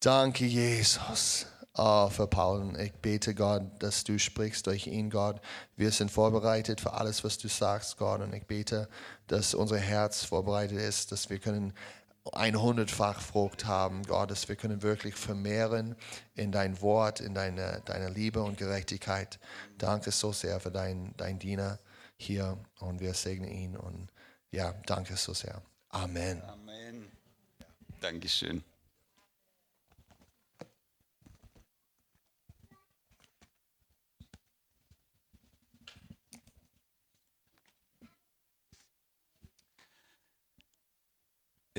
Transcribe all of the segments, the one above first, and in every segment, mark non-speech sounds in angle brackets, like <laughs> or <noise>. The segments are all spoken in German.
Danke, Jesus. Oh, für Paul. Ich bete, Gott, dass du sprichst durch ihn, Gott. Wir sind vorbereitet für alles, was du sagst, Gott. Und ich bete, dass unser Herz vorbereitet ist, dass wir können ein hundertfach Frucht haben, Gott, dass wir können wirklich vermehren in dein Wort, in deine, deine Liebe und Gerechtigkeit. Danke so sehr für dein, dein Diener hier und wir segnen ihn und ja, danke so sehr. Amen. Amen. Dankeschön.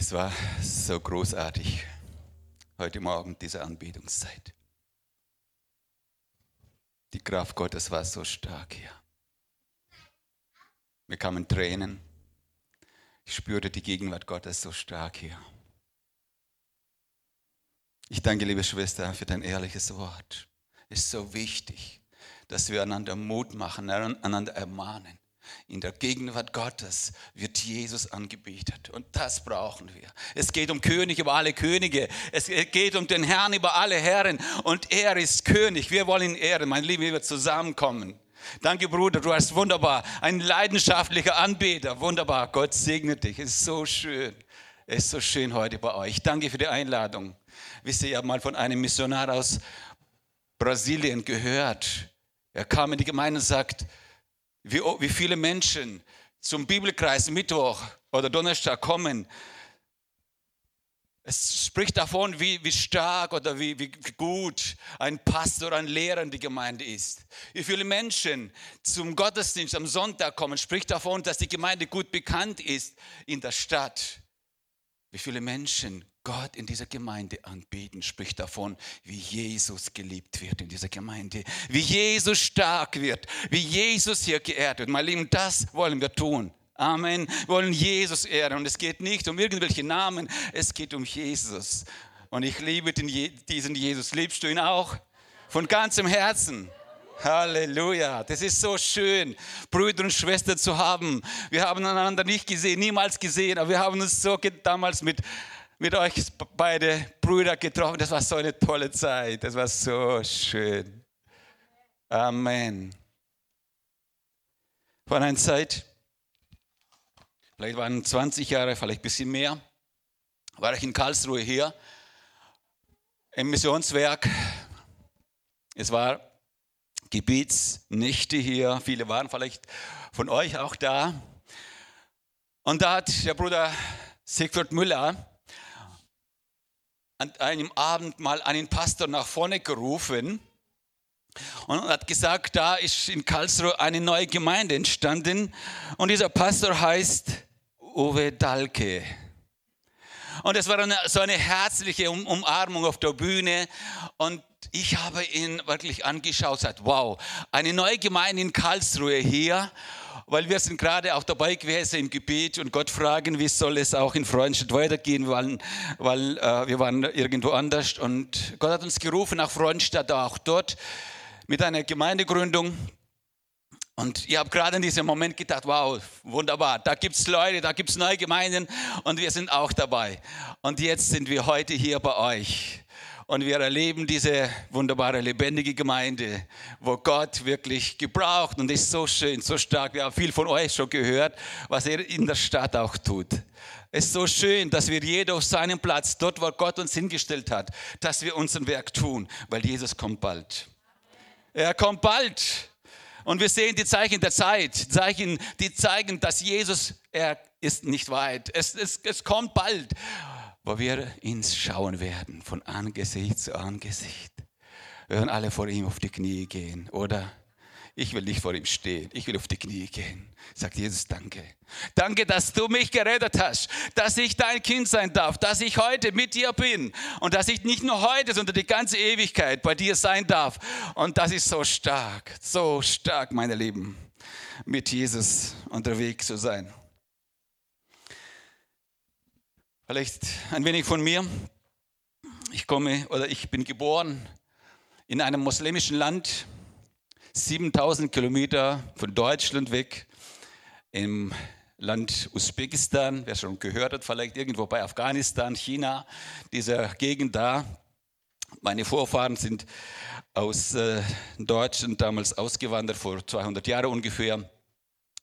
Es war so großartig heute Morgen, diese Anbetungszeit. Die Kraft Gottes war so stark hier. Mir kamen Tränen. Ich spürte die Gegenwart Gottes so stark hier. Ich danke, liebe Schwester, für dein ehrliches Wort. Es ist so wichtig, dass wir einander Mut machen, einander ermahnen. In der Gegenwart Gottes wird Jesus angebetet. Und das brauchen wir. Es geht um König über alle Könige. Es geht um den Herrn über alle Herren. Und er ist König. Wir wollen ihn ehren. Mein Lieben, wir zusammenkommen. Danke, Bruder, du hast wunderbar. Ein leidenschaftlicher Anbeter. Wunderbar. Gott segne dich. Es ist so schön. Es ist so schön heute bei euch. Danke für die Einladung. Wisst ihr, ich habe mal von einem Missionar aus Brasilien gehört. Er kam in die Gemeinde und sagt, wie, wie viele Menschen zum Bibelkreis Mittwoch oder Donnerstag kommen. Es spricht davon, wie, wie stark oder wie, wie gut ein Pastor, ein Lehrer in die Gemeinde ist. Wie viele Menschen zum Gottesdienst am Sonntag kommen, spricht davon, dass die Gemeinde gut bekannt ist in der Stadt. Wie viele Menschen Gott in dieser Gemeinde anbeten, spricht davon, wie Jesus geliebt wird in dieser Gemeinde, wie Jesus stark wird, wie Jesus hier geehrt wird. Mein Lieben, das wollen wir tun. Amen. Wir wollen Jesus ehren und es geht nicht um irgendwelche Namen, es geht um Jesus. Und ich liebe den, diesen Jesus. Liebst du ihn auch? Von ganzem Herzen. Halleluja. Das ist so schön, Brüder und Schwestern zu haben. Wir haben einander nicht gesehen, niemals gesehen, aber wir haben uns so damals mit mit euch beide Brüder getroffen. Das war so eine tolle Zeit. Das war so schön. Amen. Von einer Zeit, vielleicht waren 20 Jahre, vielleicht ein bisschen mehr, war ich in Karlsruhe hier im Missionswerk. Es war Gebietsnächte hier. Viele waren vielleicht von euch auch da. Und da hat der Bruder Siegfried Müller an einem Abend mal einen Pastor nach vorne gerufen und hat gesagt, da ist in Karlsruhe eine neue Gemeinde entstanden und dieser Pastor heißt Uwe Dalke. Und es war eine, so eine herzliche Umarmung auf der Bühne und ich habe ihn wirklich angeschaut und gesagt, wow, eine neue Gemeinde in Karlsruhe hier weil wir sind gerade auch dabei gewesen im Gebet und Gott fragen, wie soll es auch in Freundschaft weitergehen, weil, weil äh, wir waren irgendwo anders und Gott hat uns gerufen nach Freundschaft, auch dort mit einer Gemeindegründung. Und ich habe gerade in diesem Moment gedacht, wow, wunderbar, da gibt es Leute, da gibt es neue Gemeinden und wir sind auch dabei. Und jetzt sind wir heute hier bei euch. Und wir erleben diese wunderbare, lebendige Gemeinde, wo Gott wirklich gebraucht und ist so schön, so stark. Wir haben viel von euch schon gehört, was er in der Stadt auch tut. Es ist so schön, dass wir jeder auf seinem Platz, dort, wo Gott uns hingestellt hat, dass wir unser Werk tun, weil Jesus kommt bald. Er kommt bald. Und wir sehen die Zeichen der Zeit, Zeichen, die zeigen, dass Jesus, er ist nicht weit. Es, es, es kommt bald wo wir ihn schauen werden, von Angesicht zu Angesicht. Wir werden alle vor ihm auf die Knie gehen, oder? Ich will nicht vor ihm stehen, ich will auf die Knie gehen. Sagt Jesus, danke. Danke, dass du mich gerettet hast, dass ich dein Kind sein darf, dass ich heute mit dir bin und dass ich nicht nur heute, sondern die ganze Ewigkeit bei dir sein darf. Und das ist so stark, so stark, meine Lieben, mit Jesus unterwegs zu sein. Vielleicht ein wenig von mir. Ich komme oder ich bin geboren in einem muslimischen Land, 7000 Kilometer von Deutschland weg, im Land Usbekistan, wer schon gehört hat, vielleicht irgendwo bei Afghanistan, China, dieser Gegend da. Meine Vorfahren sind aus äh, Deutschland damals ausgewandert, vor 200 Jahren ungefähr.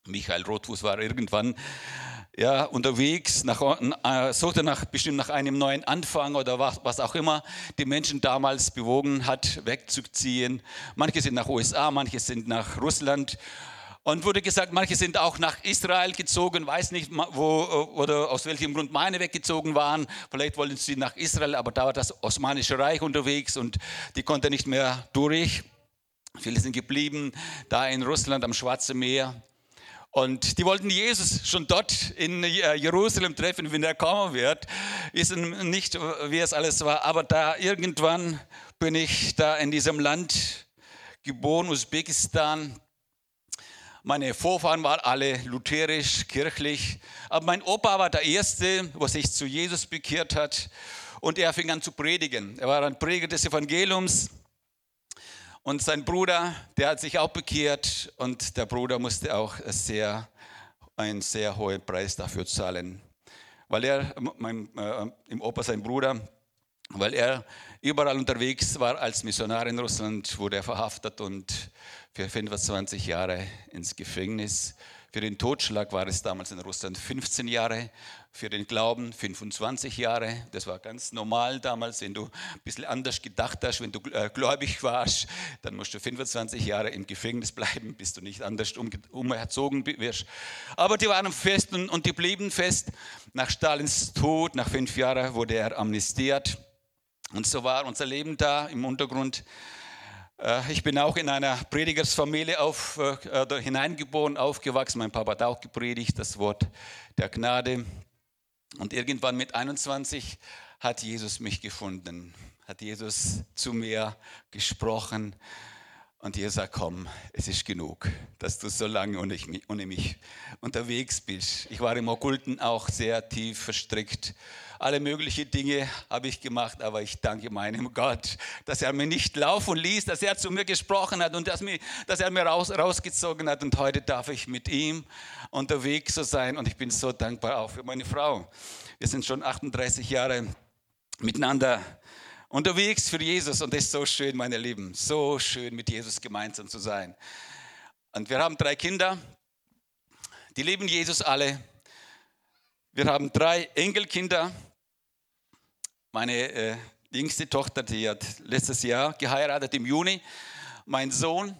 Michael Rothfuß war irgendwann ja, unterwegs, nach, äh, suchte nach, bestimmt nach einem neuen Anfang oder was, was auch immer die Menschen damals bewogen hat, wegzuziehen. Manche sind nach USA, manche sind nach Russland. Und wurde gesagt, manche sind auch nach Israel gezogen, weiß nicht, wo oder aus welchem Grund meine weggezogen waren. Vielleicht wollten sie nach Israel, aber da war das Osmanische Reich unterwegs und die konnte nicht mehr durch. Viele sind geblieben, da in Russland am Schwarzen Meer. Und die wollten Jesus schon dort in äh, Jerusalem treffen, wenn er kommen wird. Wissen nicht, wie es alles war, aber da irgendwann bin ich da in diesem Land geboren, Usbekistan. Meine Vorfahren waren alle lutherisch, kirchlich. Aber mein Opa war der Erste, der sich zu Jesus bekehrt hat. Und er fing an zu predigen. Er war ein Prediger des Evangeliums. Und sein Bruder, der hat sich auch bekehrt und der Bruder musste auch sehr, einen sehr hohen Preis dafür zahlen. Weil er, mein, äh, im Opa sein Bruder, weil er überall unterwegs war als Missionar in Russland, wurde er verhaftet und für 25 Jahre ins Gefängnis. Für den Totschlag war es damals in Russland 15 Jahre für den Glauben 25 Jahre. Das war ganz normal damals, wenn du ein bisschen anders gedacht hast, wenn du äh, gläubig warst, dann musst du 25 Jahre im Gefängnis bleiben, bis du nicht anders umerzogen wirst. Aber die waren fest und, und die blieben fest. Nach Stalins Tod, nach fünf Jahren, wurde er amnestiert. Und so war unser Leben da im Untergrund. Äh, ich bin auch in einer Predigersfamilie auf, äh, hineingeboren, aufgewachsen. Mein Papa hat auch gepredigt, das Wort der Gnade. Und irgendwann mit 21 hat Jesus mich gefunden, hat Jesus zu mir gesprochen und Jesus sagt, komm, es ist genug, dass du so lange ohne mich unterwegs bist. Ich war im Okkulten auch sehr tief verstrickt. Alle möglichen Dinge habe ich gemacht, aber ich danke meinem Gott, dass er mir nicht laufen ließ, dass er zu mir gesprochen hat und dass, mir, dass er mir raus, rausgezogen hat. Und heute darf ich mit ihm unterwegs so sein und ich bin so dankbar auch für meine Frau. Wir sind schon 38 Jahre miteinander unterwegs für Jesus und es ist so schön, meine Lieben, so schön mit Jesus gemeinsam zu sein. Und wir haben drei Kinder, die lieben Jesus alle. Wir haben drei Enkelkinder. Meine äh, jüngste Tochter, die hat letztes Jahr geheiratet im Juni. Mein Sohn,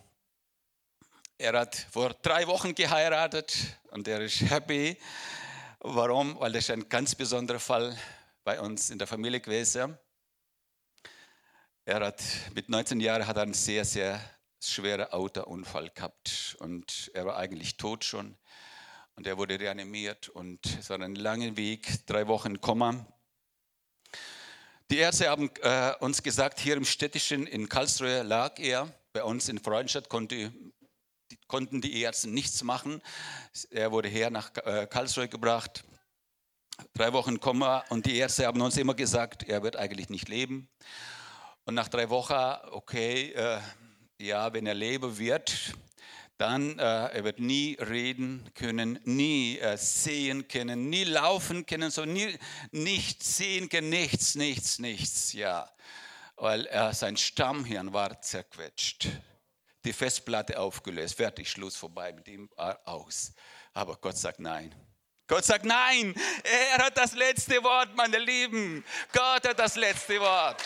er hat vor drei Wochen geheiratet und er ist happy. Warum? Weil das ein ganz besonderer Fall bei uns in der Familie gewesen. Er hat mit 19 Jahren hat einen sehr, sehr schweren Autounfall gehabt und er war eigentlich tot schon. Und er wurde reanimiert und es war ein langer Weg, drei Wochen Komma. Die Ärzte haben äh, uns gesagt, hier im Städtischen in Karlsruhe lag er. Bei uns in Freudenstadt konnte konnten die Ärzte nichts machen. Er wurde her nach äh, Karlsruhe gebracht, drei Wochen Komma und die Ärzte haben uns immer gesagt, er wird eigentlich nicht leben. Und nach drei Wochen, okay, äh, ja, wenn er leben wird, dann äh, er wird nie reden können, nie äh, sehen können, nie laufen können, so nie nichts sehen können, nichts, nichts, nichts, ja, weil äh, sein Stammhirn war zerquetscht die Festplatte aufgelöst, fertig, Schluss, vorbei mit ihm aus. Aber Gott sagt nein. Gott sagt nein, er hat das letzte Wort, meine Lieben. Gott hat das letzte Wort.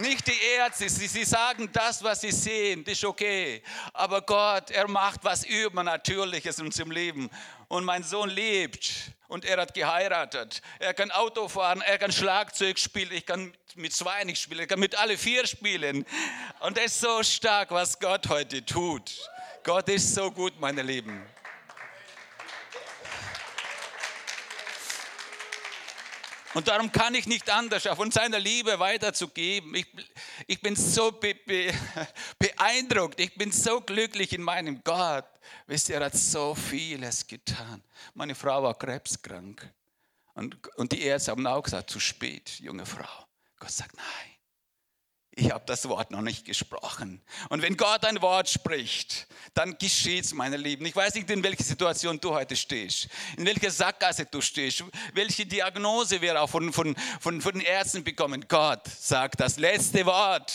Nicht die Ärzte, sie, sie sagen das, was sie sehen, das ist okay. Aber Gott, er macht was Übernatürliches in unserem Leben. Und mein Sohn lebt und er hat geheiratet. Er kann Auto fahren, er kann Schlagzeug spielen, ich kann mit zwei nicht spielen, ich kann mit alle vier spielen. Und es ist so stark, was Gott heute tut. Gott ist so gut, meine Lieben. Und darum kann ich nicht anders, von seiner Liebe weiterzugeben. Ich, ich bin so be, be, <laughs> beeindruckt, ich bin so glücklich in meinem Gott. Wisst ihr, er hat so vieles getan. Meine Frau war krebskrank. Und, und die Ärzte haben auch gesagt, zu spät, junge Frau. Gott sagt, nein, ich habe das Wort noch nicht gesprochen. Und wenn Gott ein Wort spricht, dann geschieht's, meine Lieben. Ich weiß nicht, in welcher Situation du heute stehst, in welcher Sackgasse du stehst, welche Diagnose wir auch von, von, von, von den Ärzten bekommen. Gott sagt das letzte Wort.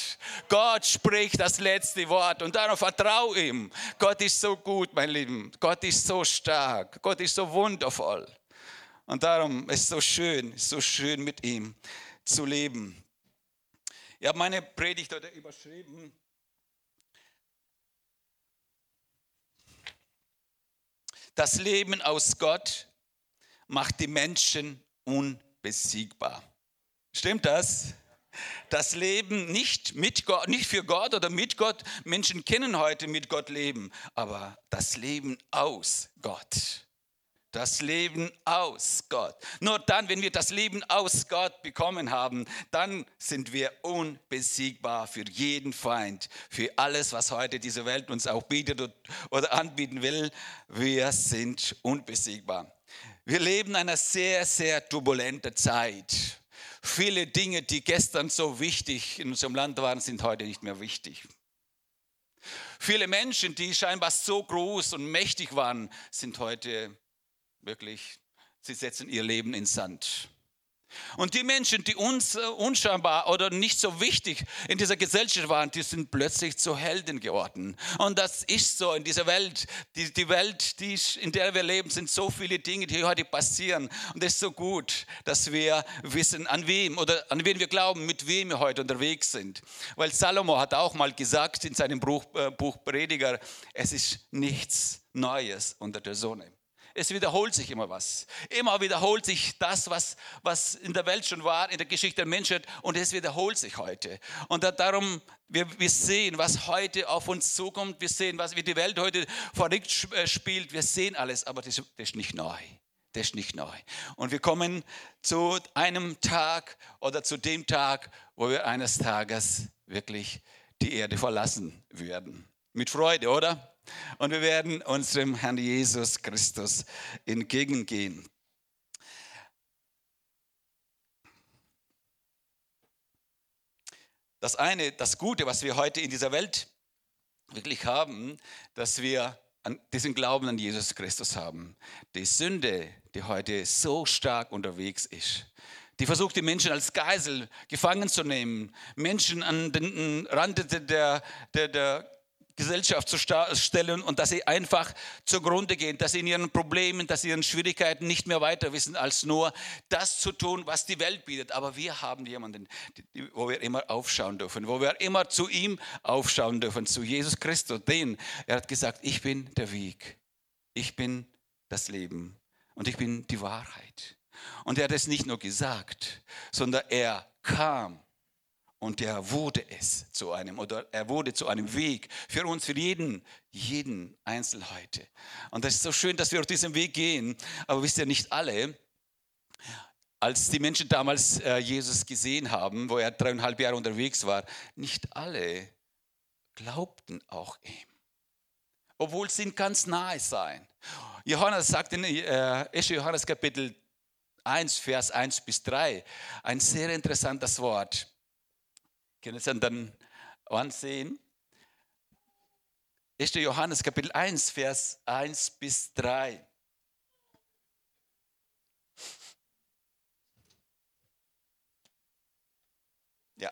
Gott spricht das letzte Wort und darauf vertraue ihm. Gott ist so gut, mein Lieben. Gott ist so stark. Gott ist so wundervoll. Und darum ist es so schön, so schön mit ihm zu leben. Ich habe meine Predigt heute überschrieben. Das Leben aus Gott macht die Menschen unbesiegbar. Stimmt das? Das Leben nicht mit Gott, nicht für Gott oder mit Gott. Menschen kennen heute mit Gott leben, aber das Leben aus Gott das Leben aus Gott. Nur dann, wenn wir das Leben aus Gott bekommen haben, dann sind wir unbesiegbar für jeden Feind, für alles, was heute diese Welt uns auch bietet oder anbieten will. Wir sind unbesiegbar. Wir leben in einer sehr, sehr turbulenten Zeit. Viele Dinge, die gestern so wichtig in unserem Land waren, sind heute nicht mehr wichtig. Viele Menschen, die scheinbar so groß und mächtig waren, sind heute wirklich, sie setzen ihr Leben in Sand. Und die Menschen, die uns äh, unscheinbar oder nicht so wichtig in dieser Gesellschaft waren, die sind plötzlich zu Helden geworden. Und das ist so in dieser Welt. Die, die Welt, die, in der wir leben, sind so viele Dinge, die heute passieren. Und es ist so gut, dass wir wissen, an wem oder an wen wir glauben, mit wem wir heute unterwegs sind. Weil Salomo hat auch mal gesagt in seinem Buch, äh, Buch Prediger, es ist nichts Neues unter der Sonne. Es wiederholt sich immer was. Immer wiederholt sich das, was, was in der Welt schon war, in der Geschichte der Menschheit, und es wiederholt sich heute. Und darum, wir, wir sehen, was heute auf uns zukommt. Wir sehen, was, wie die Welt heute verrückt äh, spielt. Wir sehen alles, aber das, das ist nicht neu. Das ist nicht neu. Und wir kommen zu einem Tag oder zu dem Tag, wo wir eines Tages wirklich die Erde verlassen werden. Mit Freude, oder? Und wir werden unserem Herrn Jesus Christus entgegengehen. Das eine, das Gute, was wir heute in dieser Welt wirklich haben, dass wir diesen Glauben an Jesus Christus haben. Die Sünde, die heute so stark unterwegs ist, die versucht, die Menschen als Geisel gefangen zu nehmen, Menschen an den Rand der, der, der Gesellschaft zu stellen und dass sie einfach zugrunde gehen, dass sie in ihren Problemen, dass sie in ihren Schwierigkeiten nicht mehr weiter wissen, als nur das zu tun, was die Welt bietet. Aber wir haben jemanden, wo wir immer aufschauen dürfen, wo wir immer zu ihm aufschauen dürfen, zu Jesus Christus. Den, er hat gesagt, ich bin der Weg, ich bin das Leben und ich bin die Wahrheit. Und er hat es nicht nur gesagt, sondern er kam und er wurde es zu einem, oder er wurde zu einem Weg für uns, für jeden, jeden Einzel heute. Und das ist so schön, dass wir auf diesem Weg gehen. Aber wisst ihr, nicht alle, als die Menschen damals äh, Jesus gesehen haben, wo er dreieinhalb Jahre unterwegs war, nicht alle glaubten auch ihm. Obwohl sie ganz nahe seien. Johannes sagt in äh, Johannes Kapitel 1, Vers 1 bis 3, ein sehr interessantes Wort können Sie dann ansehen. 1. Johannes Kapitel 1, Vers 1 bis 3. Ja.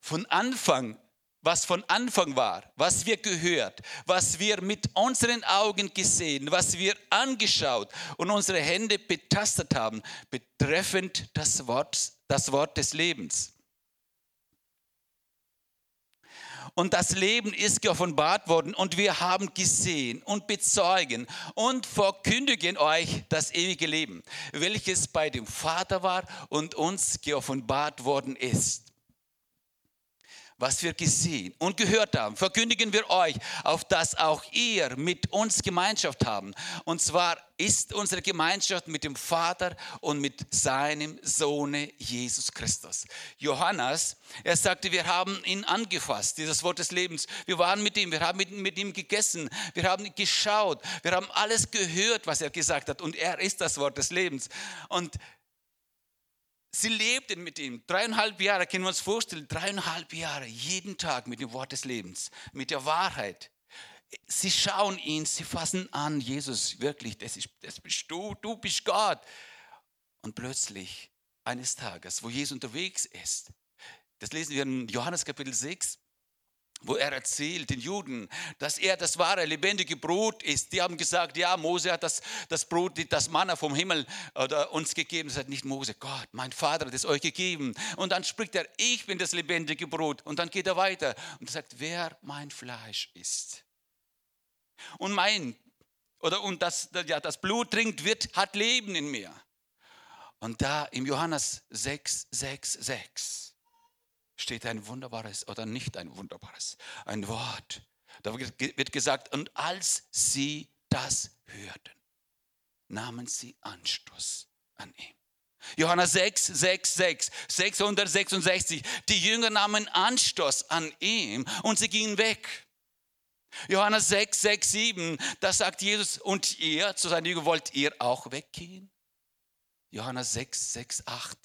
Von Anfang, was von Anfang war, was wir gehört, was wir mit unseren Augen gesehen, was wir angeschaut und unsere Hände betastet haben, betreffend das Wort, das Wort des Lebens Und das Leben ist geoffenbart worden und wir haben gesehen und bezeugen und verkündigen euch das ewige Leben, welches bei dem Vater war und uns geoffenbart worden ist was wir gesehen und gehört haben, verkündigen wir euch, auf dass auch ihr mit uns Gemeinschaft haben. Und zwar ist unsere Gemeinschaft mit dem Vater und mit seinem Sohne Jesus Christus. Johannes, er sagte, wir haben ihn angefasst, dieses Wort des Lebens. Wir waren mit ihm, wir haben mit, mit ihm gegessen, wir haben geschaut, wir haben alles gehört, was er gesagt hat. Und er ist das Wort des Lebens. Und sie lebten mit ihm. Dreieinhalb Jahre, können wir uns vorstellen, dreieinhalb Jahre, jeden Tag mit dem Wort des Lebens, mit der Wahrheit. Sie schauen ihn, sie fassen an, Jesus, wirklich, das, ist, das bist du, du bist Gott. Und plötzlich, eines Tages, wo Jesus unterwegs ist, das lesen wir in Johannes Kapitel 6, wo er erzählt den Juden, dass er das wahre, lebendige Brot ist. Die haben gesagt, ja, Mose hat das, das Brot, das Manna vom Himmel oder uns gegeben. Das hat nicht Mose, Gott, mein Vater hat es euch gegeben. Und dann spricht er, ich bin das lebendige Brot. Und dann geht er weiter und sagt, wer mein Fleisch isst und mein, oder und das, ja, das Blut trinkt, wird, hat Leben in mir. Und da im Johannes 6, 6, 6 steht ein wunderbares oder nicht ein wunderbares, ein Wort. Da wird gesagt, und als sie das hörten, nahmen sie Anstoß an ihm. Johannes 6, 6, 6, 666. Die Jünger nahmen Anstoß an ihm und sie gingen weg. Johannes 6, 6, 7, da sagt Jesus, und ihr, zu seinen Jüngern, wollt ihr auch weggehen? Johannes 6, 6, 8,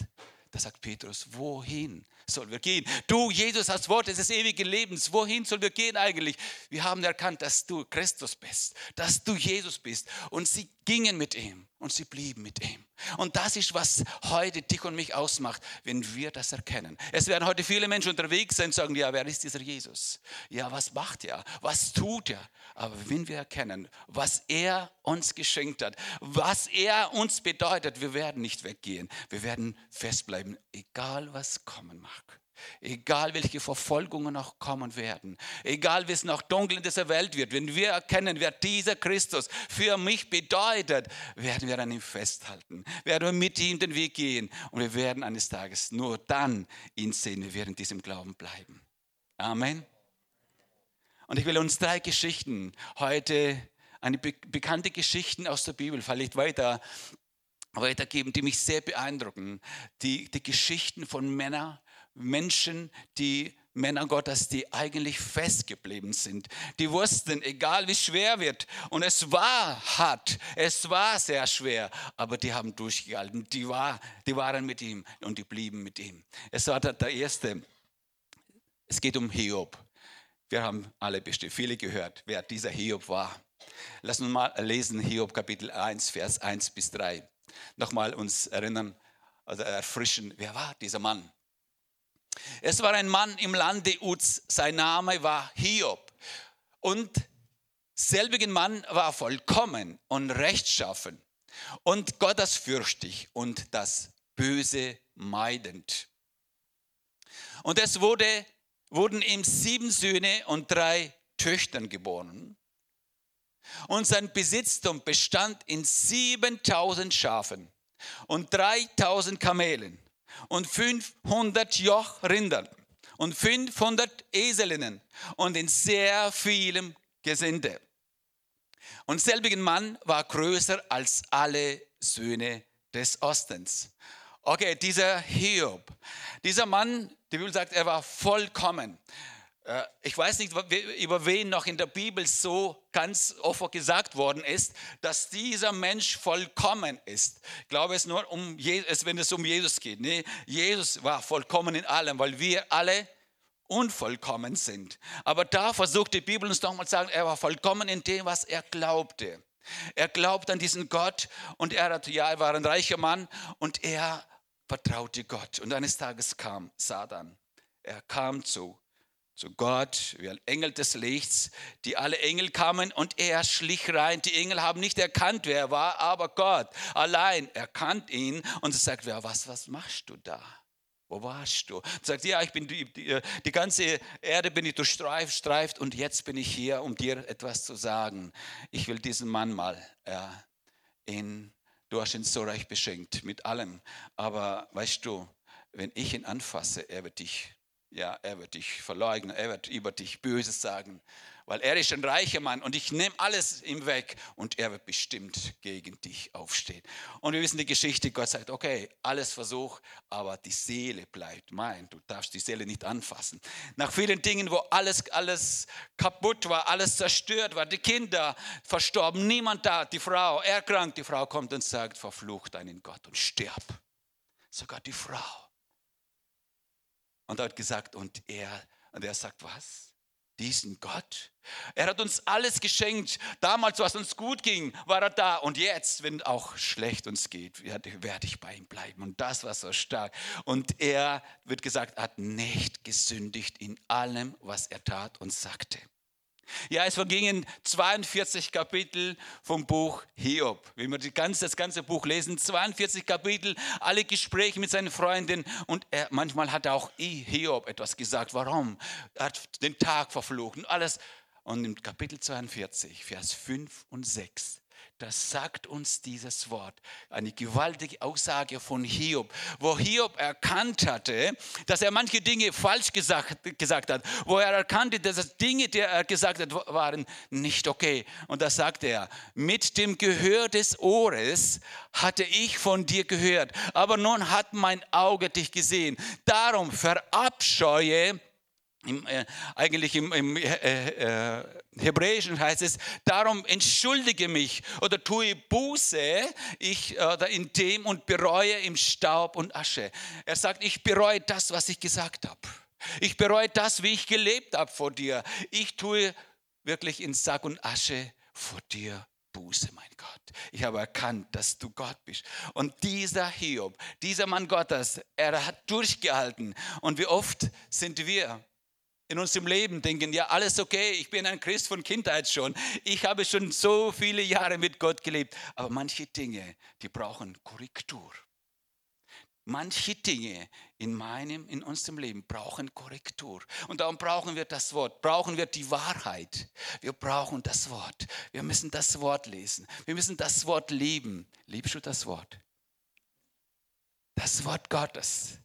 da sagt Petrus, wohin sollen wir gehen? Du, Jesus, hast Wort des ewigen Lebens. Wohin sollen wir gehen eigentlich? Wir haben erkannt, dass du Christus bist, dass du Jesus bist. Und sie gingen mit ihm und sie blieben mit ihm. Und das ist, was heute dich und mich ausmacht, wenn wir das erkennen. Es werden heute viele Menschen unterwegs sein und sagen, ja, wer ist dieser Jesus? Ja, was macht er? Was tut er? Aber wenn wir erkennen, was er uns geschenkt hat, was er uns bedeutet, wir werden nicht weggehen. Wir werden festbleiben, egal was kommen mag. Egal welche Verfolgungen noch kommen werden, egal wie es noch dunkel in dieser Welt wird, wenn wir erkennen, wer dieser Christus für mich bedeutet, werden wir an ihm festhalten, werden wir mit ihm den Weg gehen und wir werden eines Tages nur dann ihn sehen, wir werden diesem Glauben bleiben. Amen. Und ich will uns drei Geschichten heute, eine be bekannte Geschichten aus der Bibel, vielleicht weiter weitergeben, die mich sehr beeindrucken. Die, die Geschichten von Männern, Menschen, die Männer Gottes, die eigentlich festgeblieben sind. Die wussten, egal wie schwer wird, und es war hart, es war sehr schwer, aber die haben durchgehalten. Die, war, die waren mit ihm und die blieben mit ihm. Es war der, erste. Es geht um Hiob. Wir haben alle bestimmt viele gehört, wer dieser Hiob war. Lass uns mal lesen, Hiob Kapitel 1, Vers 1 bis 3. Nochmal uns erinnern oder erfrischen, wer war dieser Mann? Es war ein Mann im Lande Uz, sein Name war Hiob. Und selbigen Mann war vollkommen und rechtschaffen und gottesfürchtig und das Böse meidend. Und es wurde, wurden ihm sieben Söhne und drei Töchtern geboren. Und sein Besitztum bestand in 7000 Schafen und 3000 Kamelen und 500 Jochrindern und 500 Eselinnen und in sehr vielem Gesinde. Und selbigen Mann war größer als alle Söhne des Ostens. Okay, dieser Hiob, dieser Mann, die Bibel sagt, er war vollkommen. Äh, ich weiß nicht, über wen noch in der Bibel so ganz offen gesagt worden ist, dass dieser Mensch vollkommen ist. Ich glaube es nur, um Jesus, wenn es um Jesus geht. Nee, Jesus war vollkommen in allem, weil wir alle unvollkommen sind. Aber da versucht die Bibel uns nochmal zu sagen, er war vollkommen in dem, was er glaubte. Er glaubt an diesen Gott und er, hat, ja, er war ein reicher Mann und er vertraute Gott. Und eines Tages kam Satan. Er kam zu zu Gott, wie ein Engel des Lichts, die alle Engel kamen und er schlich rein. Die Engel haben nicht erkannt, wer er war, aber Gott allein erkannt ihn und sagt, ja, was, was machst du da? Wo warst du? sagt, ja, ich bin die, die, die ganze Erde bin ich durchstreift streift und jetzt bin ich hier, um dir etwas zu sagen. Ich will diesen Mann mal äh, in, du hast ihn so reich beschenkt mit allem, aber weißt du, wenn ich ihn anfasse, er wird dich ja, er wird dich verleugnen, er wird über dich Böses sagen, weil er ist ein reicher Mann und ich nehme alles ihm weg und er wird bestimmt gegen dich aufstehen. Und wir wissen die Geschichte, Gott sagt, okay, alles Versuch, aber die Seele bleibt mein. Du darfst die Seele nicht anfassen. Nach vielen Dingen, wo alles, alles kaputt war, alles zerstört war, die Kinder verstorben, niemand da, die Frau erkrankt, die Frau kommt und sagt, verflucht deinen Gott und stirb. sogar die Frau. Und er hat gesagt, und er, und er sagt, was? diesen Gott. Er hat uns alles geschenkt. Damals, was uns gut ging, war er da. Und jetzt, wenn auch schlecht uns geht, werde ich bei ihm bleiben. Und das war so stark. Und er, wird gesagt, hat nicht gesündigt in allem, was er tat und sagte. Ja, es vergingen 42 Kapitel vom Buch Hiob. Wenn wir ganze, das ganze Buch lesen, 42 Kapitel, alle Gespräche mit seinen Freunden und er, manchmal hat auch Hiob etwas gesagt. Warum? Er hat den Tag verflucht und alles. Und im Kapitel 42, Vers 5 und 6 das sagt uns dieses Wort. Eine gewaltige Aussage von Hiob, wo Hiob erkannt hatte, dass er manche Dinge falsch gesagt, gesagt hat, wo er erkannte, dass Dinge, die er gesagt hat, waren nicht okay. Und da sagt er, mit dem Gehör des Ohres hatte ich von dir gehört, aber nun hat mein Auge dich gesehen. Darum verabscheue im, äh, eigentlich im, im äh, äh, Hebräischen heißt es, darum entschuldige mich oder tue Buße ich, oder in dem und bereue im Staub und Asche. Er sagt, ich bereue das, was ich gesagt habe. Ich bereue das, wie ich gelebt habe vor dir. Ich tue wirklich in Sack und Asche vor dir Buße, mein Gott. Ich habe erkannt, dass du Gott bist. Und dieser Hiob, dieser Mann Gottes, er hat durchgehalten. Und wie oft sind wir in unserem Leben denken, ja, alles okay, ich bin ein Christ von Kindheit schon, ich habe schon so viele Jahre mit Gott gelebt, aber manche Dinge, die brauchen Korrektur. Manche Dinge in meinem, in unserem Leben brauchen Korrektur. Und darum brauchen wir das Wort, brauchen wir die Wahrheit. Wir brauchen das Wort. Wir müssen das Wort lesen. Wir müssen das Wort lieben. Liebst du das Wort? Das Wort Gottes.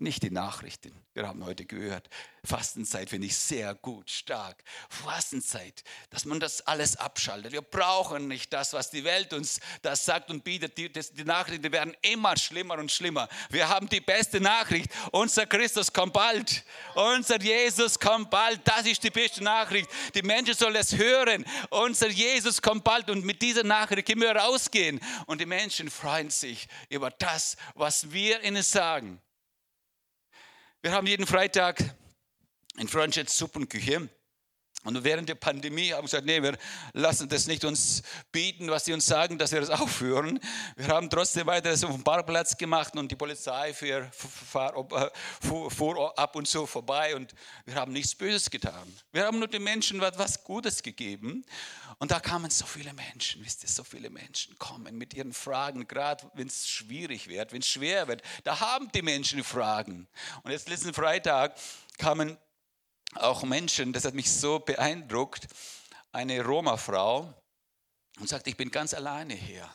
Nicht die Nachrichten. Wir haben heute gehört, Fastenzeit finde ich sehr gut, stark. Fastenzeit, dass man das alles abschaltet. Wir brauchen nicht das, was die Welt uns das sagt und bietet. Die, die Nachrichten werden immer schlimmer und schlimmer. Wir haben die beste Nachricht. Unser Christus kommt bald. Unser Jesus kommt bald. Das ist die beste Nachricht. Die Menschen sollen es hören. Unser Jesus kommt bald. Und mit dieser Nachricht können wir rausgehen. Und die Menschen freuen sich über das, was wir ihnen sagen. Wir haben jeden Freitag in Freundschaft Suppenküche. Und während der Pandemie haben wir gesagt, nee, wir lassen das nicht uns bieten, was sie uns sagen, dass wir das <laughs> aufführen. Wir haben trotzdem weiter das auf dem Parkplatz gemacht und die Polizei fuhr, fuhr, fuhr, ab und zu vorbei und wir haben nichts Böses getan. Wir haben nur den Menschen was Gutes gegeben. Und da kamen so viele Menschen, wisst ihr, so viele Menschen kommen mit ihren Fragen, gerade wenn es schwierig wird, wenn es schwer wird. Da haben die Menschen Fragen. Und jetzt letzten Freitag kamen auch Menschen, das hat mich so beeindruckt, eine Roma-Frau und sagt, ich bin ganz alleine hier.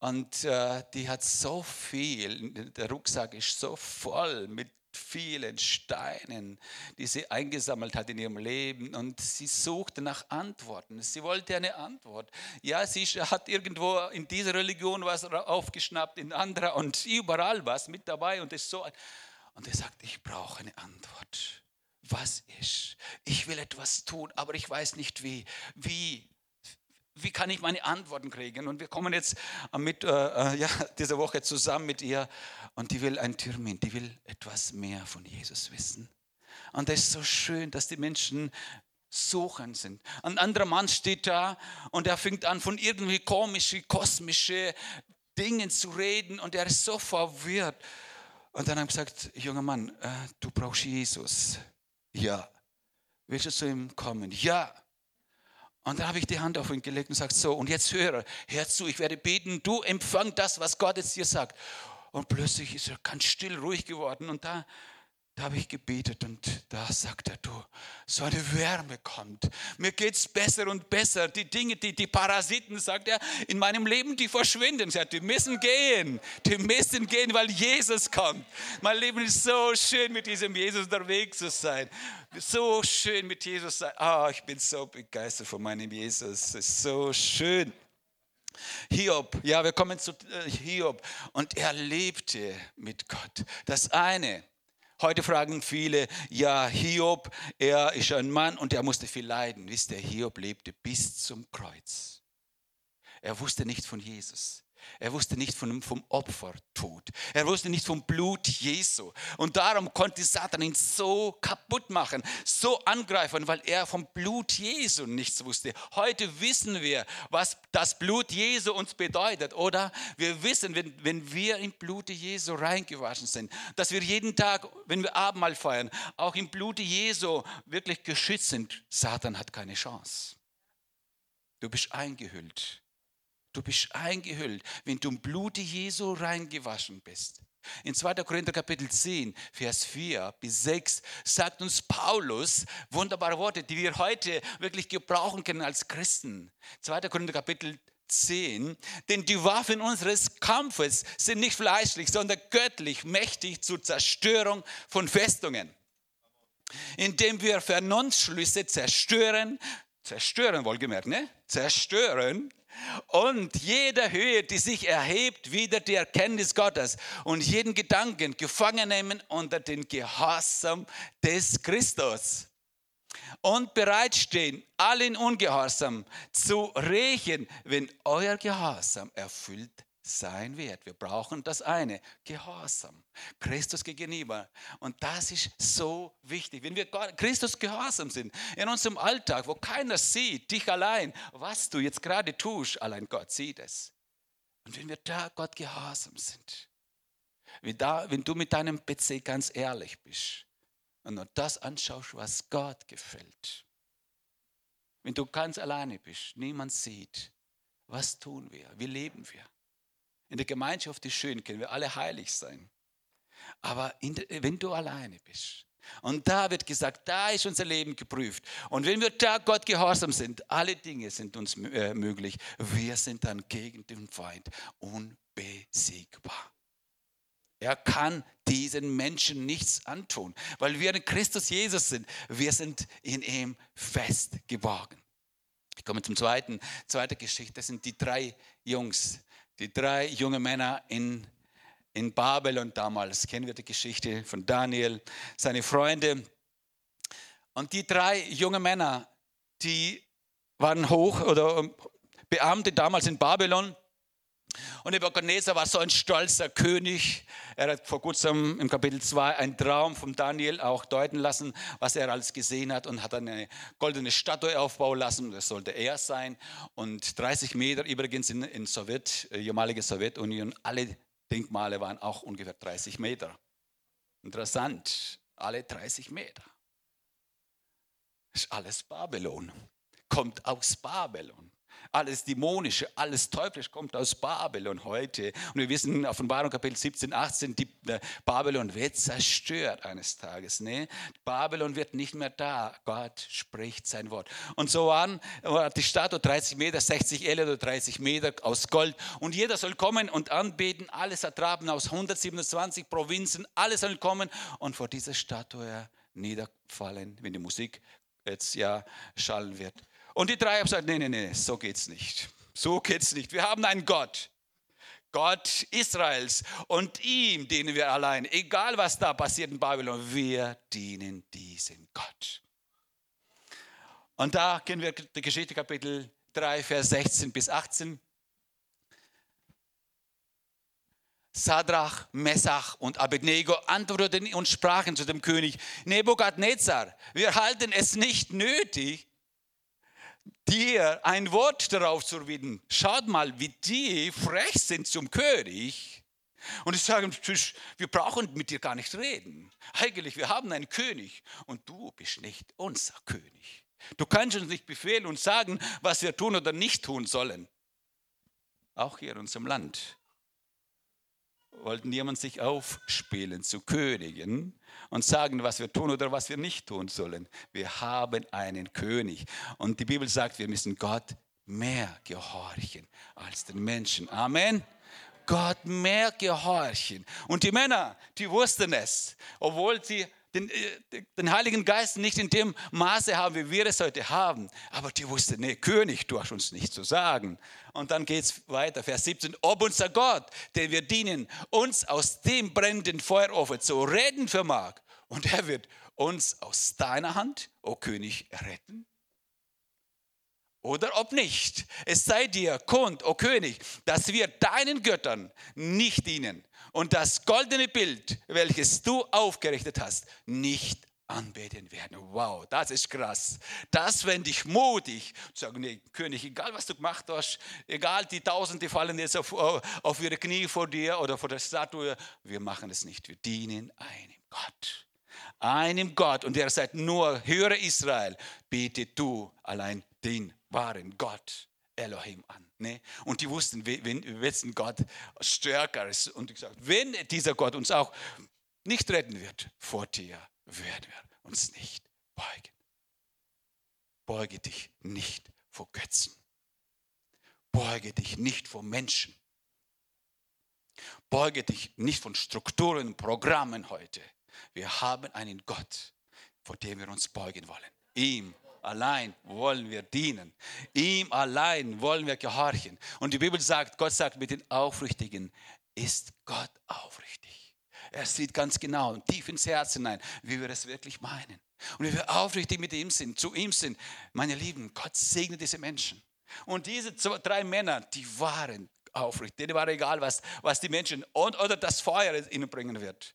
Und äh, die hat so viel, der Rucksack ist so voll mit vielen Steinen, die sie eingesammelt hat in ihrem Leben. Und sie suchte nach Antworten. Sie wollte eine Antwort. Ja, sie hat irgendwo in dieser Religion was aufgeschnappt, in anderer und überall was mit dabei. Und ist so. Und er sagt, ich brauche eine Antwort. Was ist? Ich will etwas tun, aber ich weiß nicht wie. Wie? wie kann ich meine Antworten kriegen? Und wir kommen jetzt mit, äh, äh, ja, <laughs> diese Woche zusammen mit ihr und die will ein Termin, die will etwas mehr von Jesus wissen. Und es ist so schön, dass die Menschen suchen sind. Ein anderer Mann steht da und er fängt an, von irgendwie komische, kosmische Dingen zu reden und er ist so verwirrt. Und dann habe ich gesagt, junger Mann, äh, du brauchst Jesus. Ja. Willst du zu ihm kommen? Ja. Und dann habe ich die Hand auf ihn gelegt und gesagt, so, und jetzt höre, hör zu, ich werde beten, du empfang das, was Gott jetzt dir sagt. Und plötzlich ist er ganz still, ruhig geworden. Und da da habe ich gebetet und da sagt er, du, so eine Wärme kommt. Mir geht es besser und besser. Die Dinge, die, die Parasiten, sagt er, in meinem Leben, die verschwinden. Sagt, die müssen gehen. Die müssen gehen, weil Jesus kommt. Mein Leben ist so schön, mit diesem Jesus unterwegs zu sein. So schön mit Jesus sein. Ah, oh, ich bin so begeistert von meinem Jesus. Es ist so schön. Hiob, ja, wir kommen zu äh, Hiob. Und er lebte mit Gott. Das eine, Heute fragen viele, ja, Hiob, er ist ein Mann und er musste viel leiden. Wisst ihr, Hiob lebte bis zum Kreuz. Er wusste nicht von Jesus. Er wusste nicht vom, vom Opfertod. Er wusste nicht vom Blut Jesu. Und darum konnte Satan ihn so kaputt machen, so angreifen, weil er vom Blut Jesu nichts wusste. Heute wissen wir, was das Blut Jesu uns bedeutet, oder? Wir wissen, wenn, wenn wir im Blut Jesu reingewaschen sind, dass wir jeden Tag, wenn wir Abendmahl feiern, auch im Blut Jesu wirklich geschützt sind. Satan hat keine Chance. Du bist eingehüllt. Du bist eingehüllt, wenn du im Blute Jesu reingewaschen bist. In 2. Korinther Kapitel 10, Vers 4 bis 6 sagt uns Paulus wunderbare Worte, die wir heute wirklich gebrauchen können als Christen. 2. Korinther Kapitel 10, denn die Waffen unseres Kampfes sind nicht fleischlich, sondern göttlich, mächtig zur Zerstörung von Festungen. Indem wir Vernunftsschlüsse zerstören, zerstören wohlgemerkt, ne? Zerstören und jede Höhe, die sich erhebt, wieder die Erkenntnis Gottes und jeden Gedanken gefangen nehmen unter den Gehorsam des Christus. Und bereitstehen, allen Ungehorsam zu rächen, wenn euer Gehorsam erfüllt sein wird. Wir brauchen das eine, Gehorsam, Christus gegenüber. Und das ist so wichtig. Wenn wir Christus gehorsam sind, in unserem Alltag, wo keiner sieht, dich allein, was du jetzt gerade tust, allein Gott sieht es. Und wenn wir da Gott gehorsam sind, wenn, da, wenn du mit deinem PC ganz ehrlich bist und nur das anschaust, was Gott gefällt, wenn du ganz alleine bist, niemand sieht, was tun wir, wie leben wir. In der Gemeinschaft ist schön, können wir alle heilig sein. Aber der, wenn du alleine bist, und da wird gesagt, da ist unser Leben geprüft. Und wenn wir da Gott gehorsam sind, alle Dinge sind uns äh, möglich. Wir sind dann gegen den Feind unbesiegbar. Er kann diesen Menschen nichts antun, weil wir in Christus Jesus sind. Wir sind in ihm fest geborgen. Ich komme zum zweiten, zweite Geschichte. Das sind die drei Jungs, die drei junge Männer in, in Babylon damals. Kennen wir die Geschichte von Daniel, seine Freunde. Und die drei junge Männer, die waren hoch oder Beamte damals in Babylon. Und Nebuchadnezzar war so ein stolzer König. Er hat vor kurzem im Kapitel 2 einen Traum von Daniel auch deuten lassen, was er alles gesehen hat und hat eine goldene Statue aufbauen lassen. Das sollte er sein. Und 30 Meter übrigens in, in Sowjet, äh, ehemalige Sowjetunion, alle Denkmale waren auch ungefähr 30 Meter. Interessant, alle 30 Meter. Ist alles Babylon. Kommt aus Babylon. Alles Dämonische, alles Teuflische kommt aus Babylon heute. Und wir wissen, in Offenbarung Kapitel 17, 18, die, äh, Babylon wird zerstört eines Tages. Ne? Babylon wird nicht mehr da. Gott spricht sein Wort. Und so waren, war die Statue 30 Meter, 60 Elle oder 30 Meter aus Gold. Und jeder soll kommen und anbeten. Alle Satrapen aus 127 Provinzen, alle sollen kommen und vor dieser Statue niederfallen, wenn die Musik jetzt ja schallen wird. Und die drei haben gesagt, nee, nee, nee, so geht's nicht. So geht's nicht. Wir haben einen Gott. Gott Israels und ihm dienen wir allein. Egal was da passiert in Babylon, wir dienen diesem Gott. Und da kennen wir die Geschichte Kapitel 3, Vers 16 bis 18. Sadrach, Messach und Abednego antworteten und sprachen zu dem König Nebukadnezar, wir halten es nicht nötig, dir ein Wort darauf zu erwidern. Schaut mal, wie die frech sind zum König. Und ich sage, wir brauchen mit dir gar nicht reden. Eigentlich, wir haben einen König und du bist nicht unser König. Du kannst uns nicht befehlen und sagen, was wir tun oder nicht tun sollen. Auch hier in unserem Land wollten jemand sich aufspielen zu Königen und sagen, was wir tun oder was wir nicht tun sollen. Wir haben einen König. Und die Bibel sagt, wir müssen Gott mehr gehorchen als den Menschen. Amen. Gott mehr gehorchen. Und die Männer, die wussten es, obwohl sie den, äh, den, Heiligen Geist nicht in dem Maße haben, wie wir es heute haben. Aber die wussten, nee, König, du hast uns nichts zu sagen. Und dann geht es weiter, Vers 17, ob unser Gott, den wir dienen, uns aus dem brennenden Feuerofen zu retten vermag. Und er wird uns aus deiner Hand, o König, retten. oder ob nicht. Es sei dir kund, o König, dass wir deinen Göttern nicht dienen und das goldene Bild, welches du aufgerichtet hast, nicht anbeten werden. Wow, das ist krass. Das fände ich mutig. Sagen, nee, König, egal was du gemacht hast, egal die Tausende fallen jetzt auf, auf ihre Knie vor dir oder vor der Statue, wir machen es nicht. Wir dienen einem Gott. Einem Gott. Und er sagt nur, höre Israel, bete du allein den wahren Gott Elohim an. Ne? Und die wussten, wenn, wessen Gott stärker ist. Und gesagt, wenn dieser Gott uns auch nicht retten wird, vor dir werden wir uns nicht beugen. Beuge dich nicht vor Götzen. Beuge dich nicht vor Menschen. Beuge dich nicht von Strukturen, Programmen heute. Wir haben einen Gott, vor dem wir uns beugen wollen. Ihm allein wollen wir dienen. Ihm allein wollen wir gehorchen. Und die Bibel sagt, Gott sagt, mit den Aufrichtigen ist Gott aufrichtig. Er sieht ganz genau und tief ins Herz hinein, wie wir es wirklich meinen. Und wie wir aufrichtig mit ihm sind, zu ihm sind. Meine Lieben, Gott segne diese Menschen. Und diese zwei, drei Männer, die waren aufrichtig. Denen war egal, was, was die Menschen und, oder das Feuer ihnen bringen wird.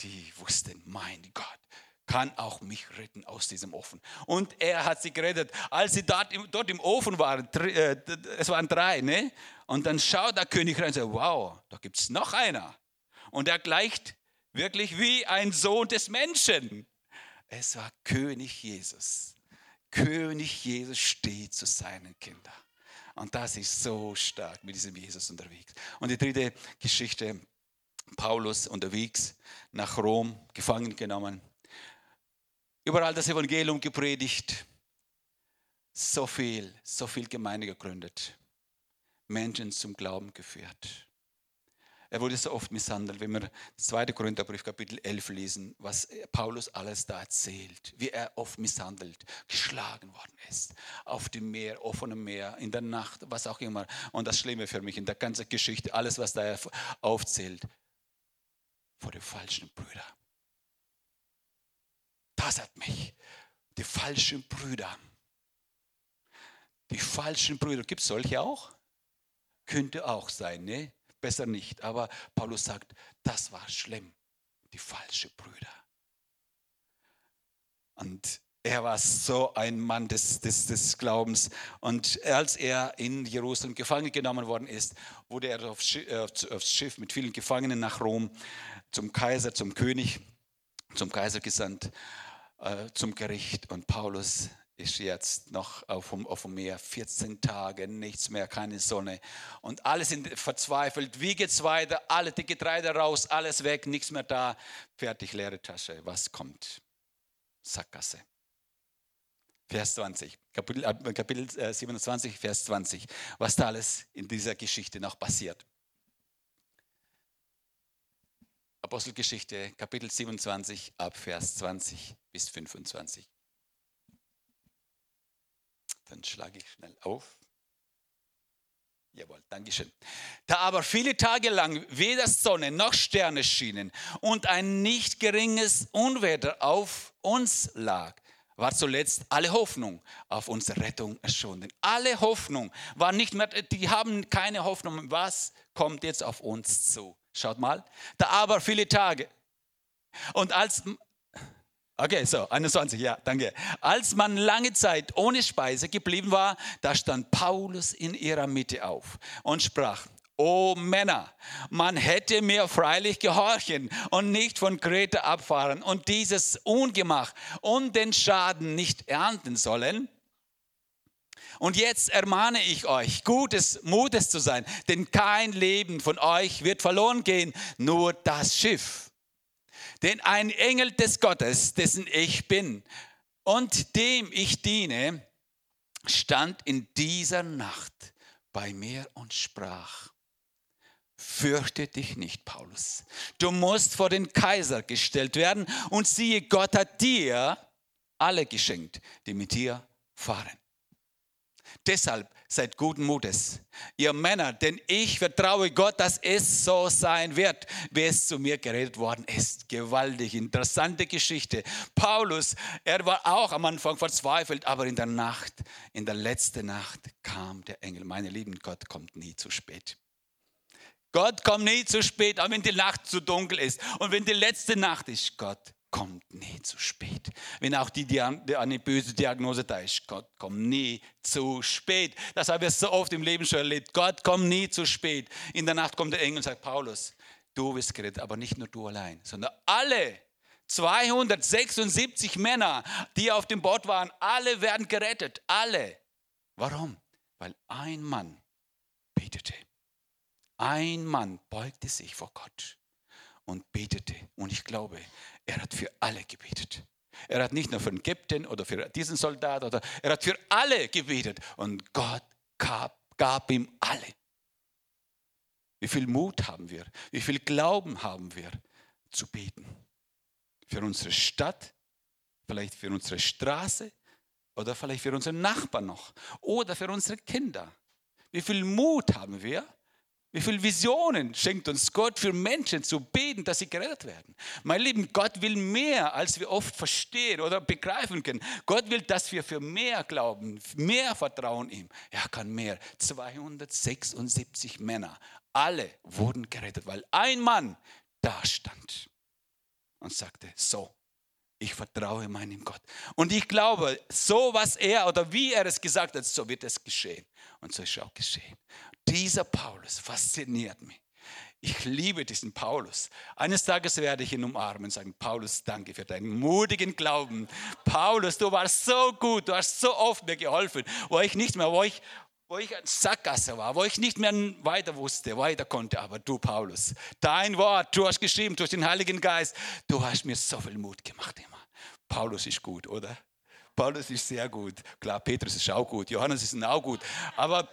Die wussten, mein Gott, kann auch mich retten aus diesem Ofen. Und er hat sie gerettet. Als sie dort im, dort im Ofen waren, äh, es waren drei, ne? und dann schaut der König rein und sagt, wow, da gibt es noch einer. Und er gleicht wirklich wie ein Sohn des Menschen. Es war König Jesus. König Jesus steht zu seinen Kindern. Und das ist so stark mit diesem Jesus unterwegs. Und die dritte Geschichte, Paulus unterwegs nach Rom, gefangen genommen überall das Evangelium gepredigt, so viel, so viel Gemeinde gegründet, Menschen zum Glauben geführt. Er wurde so oft misshandelt, wenn wir das 2. Korintherbrief Kapitel 11 lesen, was Paulus alles da erzählt, wie er oft misshandelt, geschlagen worden ist, auf dem Meer, offenem Meer, in der Nacht, was auch immer. Und das Schlimme für mich in der ganzen Geschichte, alles, was da aufzählt, vor den falschen Brüdern. Das hat mich. Die falschen Brüder. Die falschen Brüder. Gibt es solche auch? Könnte auch sein, ne? Besser nicht. Aber Paulus sagt, das war schlimm. Die falschen Brüder. Und er war so ein Mann des, des, des Glaubens. Und als er in Jerusalem gefangen genommen worden ist, wurde er aufs Schiff mit vielen Gefangenen nach Rom zum Kaiser, zum König, zum Kaiser gesandt. Äh, zum Gericht und Paulus ist jetzt noch auf dem, auf dem Meer, 14 Tage, nichts mehr, keine Sonne. Und alle sind verzweifelt. Wie geht's weiter? Alle die Getreide raus, alles weg, nichts mehr da. Fertig, leere Tasche. Was kommt? Sackgasse. Vers 20, Kapitel, Kapitel 27, äh, Vers 20. Was da alles in dieser Geschichte noch passiert. Apostelgeschichte, Kapitel 27, ab Vers 20 bis 25. Dann schlage ich schnell auf. Jawohl, Dankeschön. Da aber viele Tage lang weder Sonne noch Sterne schienen und ein nicht geringes Unwetter auf uns lag, war zuletzt alle Hoffnung auf unsere Rettung erschunden. Alle Hoffnung war nicht mehr, die haben keine Hoffnung, was kommt jetzt auf uns zu. Schaut mal. Da aber viele Tage. Und als, okay, so, 21, ja, danke. Als man lange Zeit ohne Speise geblieben war, da stand Paulus in ihrer Mitte auf und sprach, O Männer, man hätte mir freilich gehorchen und nicht von Kreta abfahren und dieses Ungemach und den Schaden nicht ernten sollen. Und jetzt ermahne ich euch, gutes Mutes zu sein, denn kein Leben von euch wird verloren gehen, nur das Schiff. Denn ein Engel des Gottes, dessen ich bin und dem ich diene, stand in dieser Nacht bei mir und sprach, Fürchte dich nicht, Paulus. Du musst vor den Kaiser gestellt werden und siehe, Gott hat dir alle geschenkt, die mit dir fahren. Deshalb seid guten Mutes, ihr Männer, denn ich vertraue Gott, dass es so sein wird, wie es zu mir geredet worden ist. Gewaltig, interessante Geschichte. Paulus, er war auch am Anfang verzweifelt, aber in der Nacht, in der letzten Nacht kam der Engel. Meine Lieben, Gott kommt nie zu spät. Gott kommt nie zu spät, auch wenn die Nacht zu dunkel ist. Und wenn die letzte Nacht ist, Gott kommt nie zu spät. Wenn auch die, die eine böse Diagnose da ist, Gott kommt nie zu spät. Das habe ich so oft im Leben schon erlebt. Gott kommt nie zu spät. In der Nacht kommt der Engel und sagt, Paulus, du wirst gerettet, aber nicht nur du allein, sondern alle 276 Männer, die auf dem Boot waren, alle werden gerettet. Alle. Warum? Weil ein Mann betete. Ein Mann beugte sich vor Gott und betete. Und ich glaube, er hat für alle gebetet. Er hat nicht nur für den Captain oder für diesen Soldat, oder er hat für alle gebetet. Und Gott gab, gab ihm alle. Wie viel Mut haben wir? Wie viel Glauben haben wir zu beten? Für unsere Stadt, vielleicht für unsere Straße oder vielleicht für unseren Nachbarn noch oder für unsere Kinder. Wie viel Mut haben wir, wie viele Visionen schenkt uns Gott für Menschen zu beten, dass sie gerettet werden? Mein Lieben, Gott will mehr, als wir oft verstehen oder begreifen können. Gott will, dass wir für mehr glauben, mehr vertrauen ihm. Er kann mehr. 276 Männer, alle wurden gerettet, weil ein Mann da stand und sagte, so, ich vertraue meinem Gott. Und ich glaube, so was er oder wie er es gesagt hat, so wird es geschehen. Und so ist auch geschehen. Dieser Paulus fasziniert mich. Ich liebe diesen Paulus. Eines Tages werde ich ihn umarmen und sagen, Paulus, danke für deinen mutigen Glauben. Paulus, du warst so gut, du hast so oft mir geholfen, wo ich nicht mehr, wo ich, wo ich ein Sackgasse war, wo ich nicht mehr weiter wusste, weiter konnte. Aber du, Paulus, dein Wort, du hast geschrieben durch den Heiligen Geist, du hast mir so viel Mut gemacht immer. Paulus ist gut, oder? Paulus ist sehr gut. Klar, Petrus ist auch gut, Johannes ist auch gut. Aber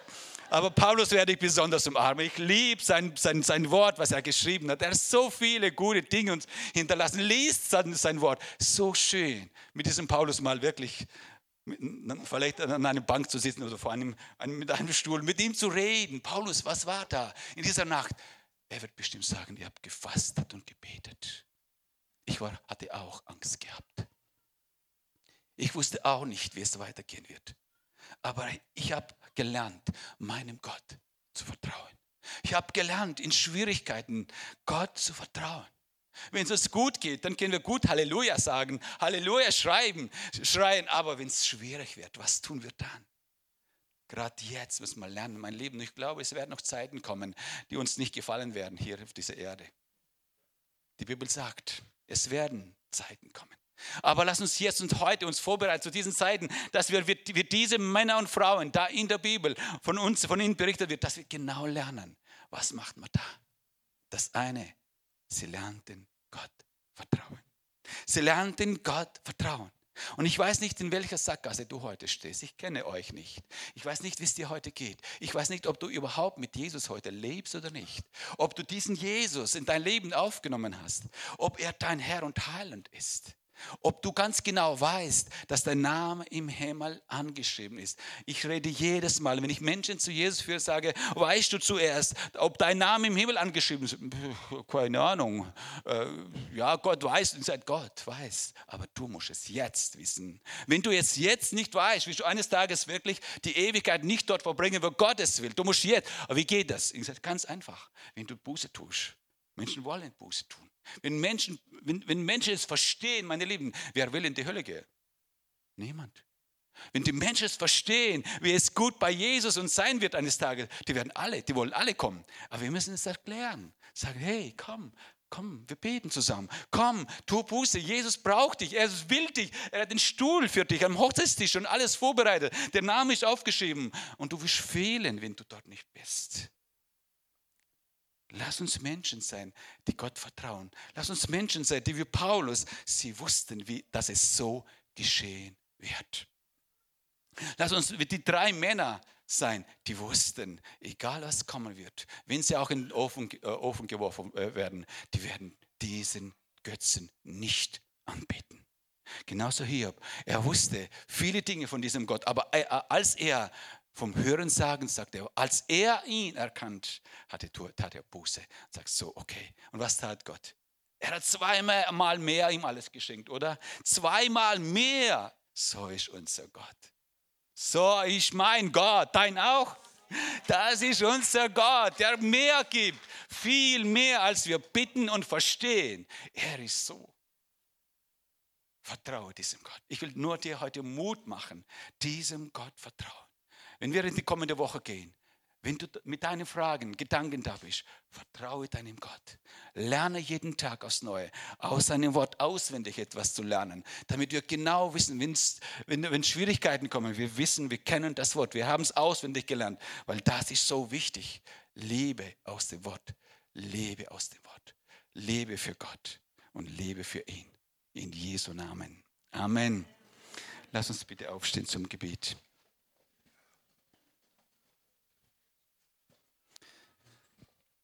aber Paulus werde ich besonders umarmen. Ich liebe sein, sein, sein Wort, was er geschrieben hat. Er hat so viele gute Dinge uns hinterlassen. Liest sein, sein Wort. So schön, mit diesem Paulus mal wirklich vielleicht an einer Bank zu sitzen oder vor einem, mit einem Stuhl, mit ihm zu reden. Paulus, was war da in dieser Nacht? Er wird bestimmt sagen, ihr habt gefastet und gebetet. Ich war, hatte auch Angst gehabt. Ich wusste auch nicht, wie es weitergehen wird. Aber ich habe gelernt, meinem Gott zu vertrauen. Ich habe gelernt, in Schwierigkeiten Gott zu vertrauen. Wenn es uns gut geht, dann können wir gut Halleluja sagen, Halleluja schreiben, schreien. Aber wenn es schwierig wird, was tun wir dann? Gerade jetzt müssen wir lernen, mein Leben. Ich glaube, es werden noch Zeiten kommen, die uns nicht gefallen werden hier auf dieser Erde. Die Bibel sagt, es werden Zeiten kommen. Aber lass uns jetzt und heute uns vorbereiten zu diesen Zeiten, dass wir, wir, wir diese Männer und Frauen da in der Bibel von uns, von ihnen berichtet wird, dass wir genau lernen, was macht man da. Das eine, sie lernten Gott vertrauen. Sie lernten Gott vertrauen. Und ich weiß nicht, in welcher Sackgasse du heute stehst. Ich kenne euch nicht. Ich weiß nicht, wie es dir heute geht. Ich weiß nicht, ob du überhaupt mit Jesus heute lebst oder nicht. Ob du diesen Jesus in dein Leben aufgenommen hast. Ob er dein Herr und Heiland ist. Ob du ganz genau weißt, dass dein Name im Himmel angeschrieben ist. Ich rede jedes Mal, wenn ich Menschen zu Jesus führe, sage, weißt du zuerst, ob dein Name im Himmel angeschrieben ist? Keine Ahnung. Äh, ja, Gott weiß und sagt, Gott weiß. Aber du musst es jetzt wissen. Wenn du es jetzt nicht weißt, wirst du eines Tages wirklich die Ewigkeit nicht dort verbringen, wo Gott es will. Du musst jetzt. Aber wie geht das? Ich sage, ganz einfach. Wenn du Buße tust. Menschen wollen Buße tun. Wenn Menschen, wenn, wenn Menschen es verstehen, meine Lieben, wer will in die Hölle gehen? Niemand. Wenn die Menschen es verstehen, wie es gut bei Jesus und sein wird eines Tages, die werden alle, die wollen alle kommen. Aber wir müssen es erklären. Sagen, hey, komm, komm, wir beten zusammen. Komm, tu Buße. Jesus braucht dich. Er will dich. Er hat den Stuhl für dich am Hochzeitstisch und alles vorbereitet. Der Name ist aufgeschrieben. Und du wirst fehlen, wenn du dort nicht bist. Lass uns Menschen sein, die Gott vertrauen. Lass uns Menschen sein, die wie Paulus, sie wussten, wie, dass es so geschehen wird. Lass uns wie die drei Männer sein, die wussten, egal was kommen wird, wenn sie auch in den Ofen, äh, Ofen geworfen äh, werden, die werden diesen Götzen nicht anbeten. Genauso Hiob. Er wusste viele Dinge von diesem Gott, aber äh, als er vom Hörensagen, sagt er, als er ihn erkannt hatte, tat er Buße. Sagt so, okay. Und was tat Gott? Er hat zweimal mehr ihm alles geschenkt, oder? Zweimal mehr. So ist unser Gott. So ist mein Gott. Dein auch? Das ist unser Gott, der mehr gibt. Viel mehr, als wir bitten und verstehen. Er ist so. Vertraue diesem Gott. Ich will nur dir heute Mut machen, diesem Gott vertrauen. Wenn wir in die kommende Woche gehen, wenn du mit deinen Fragen, Gedanken da bist, vertraue deinem Gott. Lerne jeden Tag aufs Neue, aus seinem Wort auswendig etwas zu lernen, damit wir genau wissen, wenn, wenn Schwierigkeiten kommen, wir wissen, wir kennen das Wort, wir haben es auswendig gelernt, weil das ist so wichtig. Lebe aus dem Wort, lebe aus dem Wort, lebe für Gott und lebe für ihn. In Jesu Namen. Amen. Lass uns bitte aufstehen zum Gebet.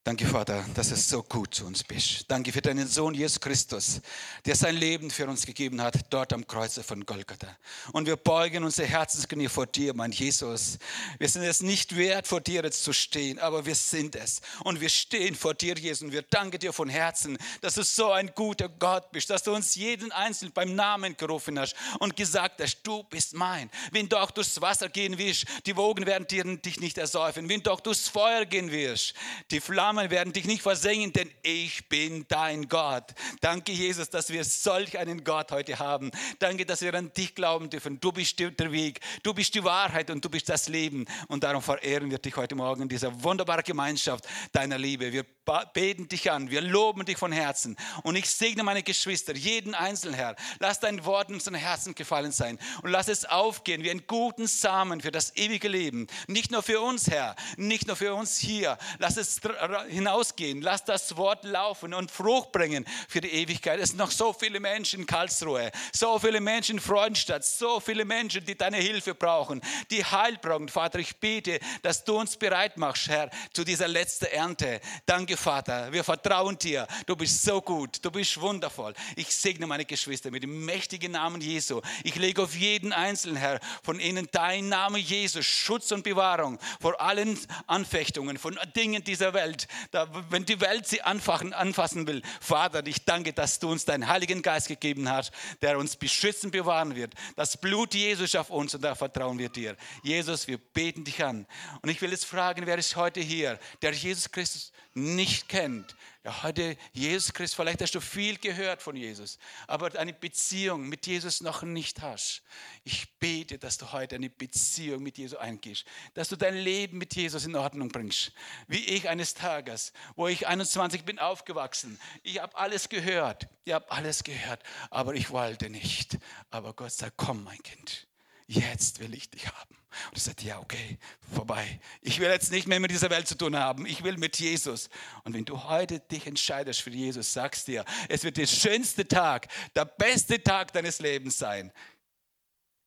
Danke, Vater, dass du so gut zu uns bist. Danke für deinen Sohn Jesus Christus, der sein Leben für uns gegeben hat, dort am Kreuze von Golgatha. Und wir beugen unsere Herzensknie vor dir, mein Jesus. Wir sind es nicht wert, vor dir jetzt zu stehen, aber wir sind es. Und wir stehen vor dir, Jesus. Und wir danken dir von Herzen, dass du so ein guter Gott bist, dass du uns jeden Einzelnen beim Namen gerufen hast und gesagt hast, du bist mein. Wenn du auch durchs Wasser gehen wirst, die Wogen werden dich nicht ersäufen. Wenn du auch durchs Feuer gehen wirst, die Flammen Flammen werden dich nicht versengen, denn ich bin dein Gott. Danke, Jesus, dass wir solch einen Gott heute haben. Danke, dass wir an dich glauben dürfen. Du bist der Weg, du bist die Wahrheit und du bist das Leben. Und darum verehren wir dich heute Morgen in dieser wunderbaren Gemeinschaft deiner Liebe. Wir beten dich an, wir loben dich von Herzen. Und ich segne meine Geschwister, jeden Einzelnen, Herr. Lass dein Wort in unseren Herzen gefallen sein und lass es aufgehen wie einen guten Samen für das ewige Leben. Nicht nur für uns, Herr, nicht nur für uns hier. Lass es hinausgehen. Lass das Wort laufen und Frucht bringen für die Ewigkeit. Es sind noch so viele Menschen in Karlsruhe, so viele Menschen in Freudenstadt, so viele Menschen, die deine Hilfe brauchen, die Heil brauchen. Vater, ich bete, dass du uns bereit machst, Herr, zu dieser letzten Ernte. Danke, Vater. Wir vertrauen dir. Du bist so gut. Du bist wundervoll. Ich segne meine Geschwister mit dem mächtigen Namen Jesu. Ich lege auf jeden Einzelnen, Herr, von ihnen dein Name Jesus, Schutz und Bewahrung vor allen Anfechtungen, von Dingen dieser Welt da, wenn die Welt sie anfachen, anfassen will. Vater, ich danke, dass du uns deinen Heiligen Geist gegeben hast, der uns beschützen, bewahren wird. Das Blut Jesus auf uns und da vertrauen wir dir. Jesus, wir beten dich an. Und ich will jetzt fragen, wer ist heute hier, der Jesus Christus nicht kennt, ja, heute Jesus Christus, vielleicht hast du viel gehört von Jesus, aber eine Beziehung mit Jesus noch nicht hast. Ich bete, dass du heute eine Beziehung mit Jesus eingehst, dass du dein Leben mit Jesus in Ordnung bringst. Wie ich eines Tages, wo ich 21 bin aufgewachsen. Ich habe alles gehört, ich habe alles gehört, aber ich wollte nicht. Aber Gott sagt, komm mein Kind, jetzt will ich dich haben. Und ich sagte, ja, okay, vorbei. Ich will jetzt nicht mehr mit dieser Welt zu tun haben. Ich will mit Jesus. Und wenn du heute dich entscheidest für Jesus, sagst dir, es wird der schönste Tag, der beste Tag deines Lebens sein.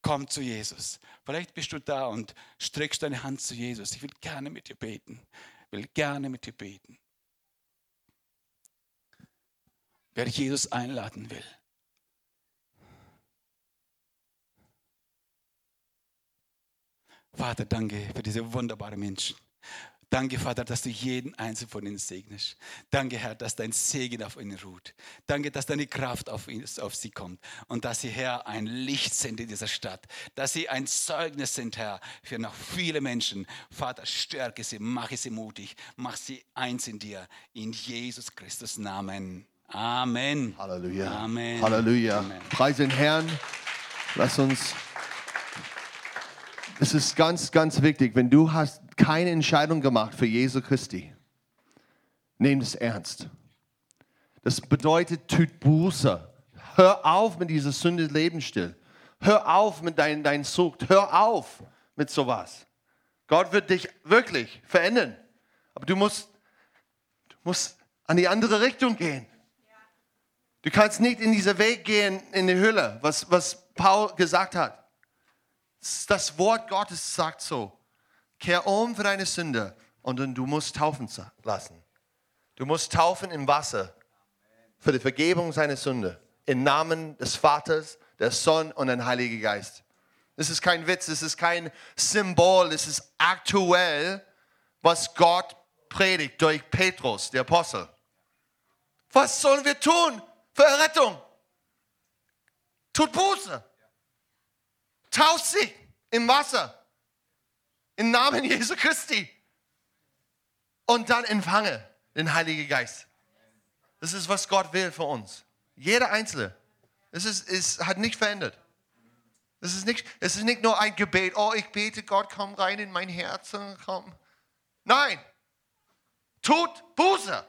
Komm zu Jesus. Vielleicht bist du da und streckst deine Hand zu Jesus. Ich will gerne mit dir beten. Ich will gerne mit dir beten. Wer Jesus einladen will, Vater, danke für diese wunderbaren Menschen. Danke, Vater, dass du jeden einzelnen von ihnen segnest. Danke, Herr, dass dein Segen auf ihnen ruht. Danke, dass deine Kraft auf, ihn, auf sie kommt und dass sie, Herr, ein Licht sind in dieser Stadt. Dass sie ein Zeugnis sind, Herr, für noch viele Menschen. Vater, stärke sie, mache sie mutig, mach sie eins in dir. In Jesus Christus Namen. Amen. Halleluja. Amen. Halleluja. Amen. Preis den Herrn. Lass uns es ist ganz, ganz wichtig, wenn du hast keine Entscheidung gemacht für Jesu Christi, nimm es ernst. Das bedeutet, tut Buße. Hör auf mit dieser Sünde Lebensstil. Hör auf mit deinem dein Sucht. Hör auf mit sowas. Gott wird dich wirklich verändern. Aber du musst, du musst an die andere Richtung gehen. Du kannst nicht in diesen Weg gehen in die Hülle, was, was Paul gesagt hat. Das Wort Gottes sagt so, kehr um für deine Sünde und dann du musst taufen lassen. Du musst taufen im Wasser für die Vergebung seiner Sünde. Im Namen des Vaters, des Sohn und des Heiligen Geist. Es ist kein Witz, es ist kein Symbol, es ist aktuell, was Gott predigt durch Petrus, der Apostel. Was sollen wir tun für Errettung? Tut Buße. Tauscht sie im Wasser. Im Namen Jesu Christi. Und dann empfange den Heiligen Geist. Das ist, was Gott will für uns. Jeder Einzelne. Es, ist, es hat nicht verändert. Es ist, nicht, es ist nicht nur ein Gebet, oh, ich bete, Gott, komm rein in mein Herz. Komm. Nein. Tut Buße.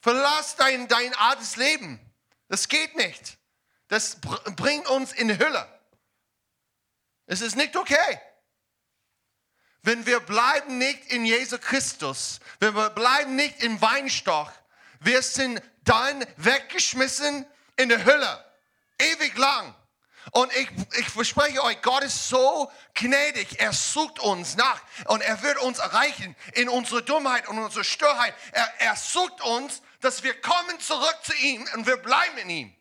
Verlass dein, dein altes Leben. Das geht nicht. Das bringt uns in die Hülle. Es ist nicht okay. Wenn wir bleiben nicht in Jesus Christus, wenn wir bleiben nicht im Weinstock, wir sind dann weggeschmissen in der Hölle. Ewig lang. Und ich, ich verspreche euch, Gott ist so gnädig. Er sucht uns nach und er wird uns erreichen in unserer Dummheit und unserer Störheit. Er, er sucht uns, dass wir kommen zurück zu ihm und wir bleiben in ihm.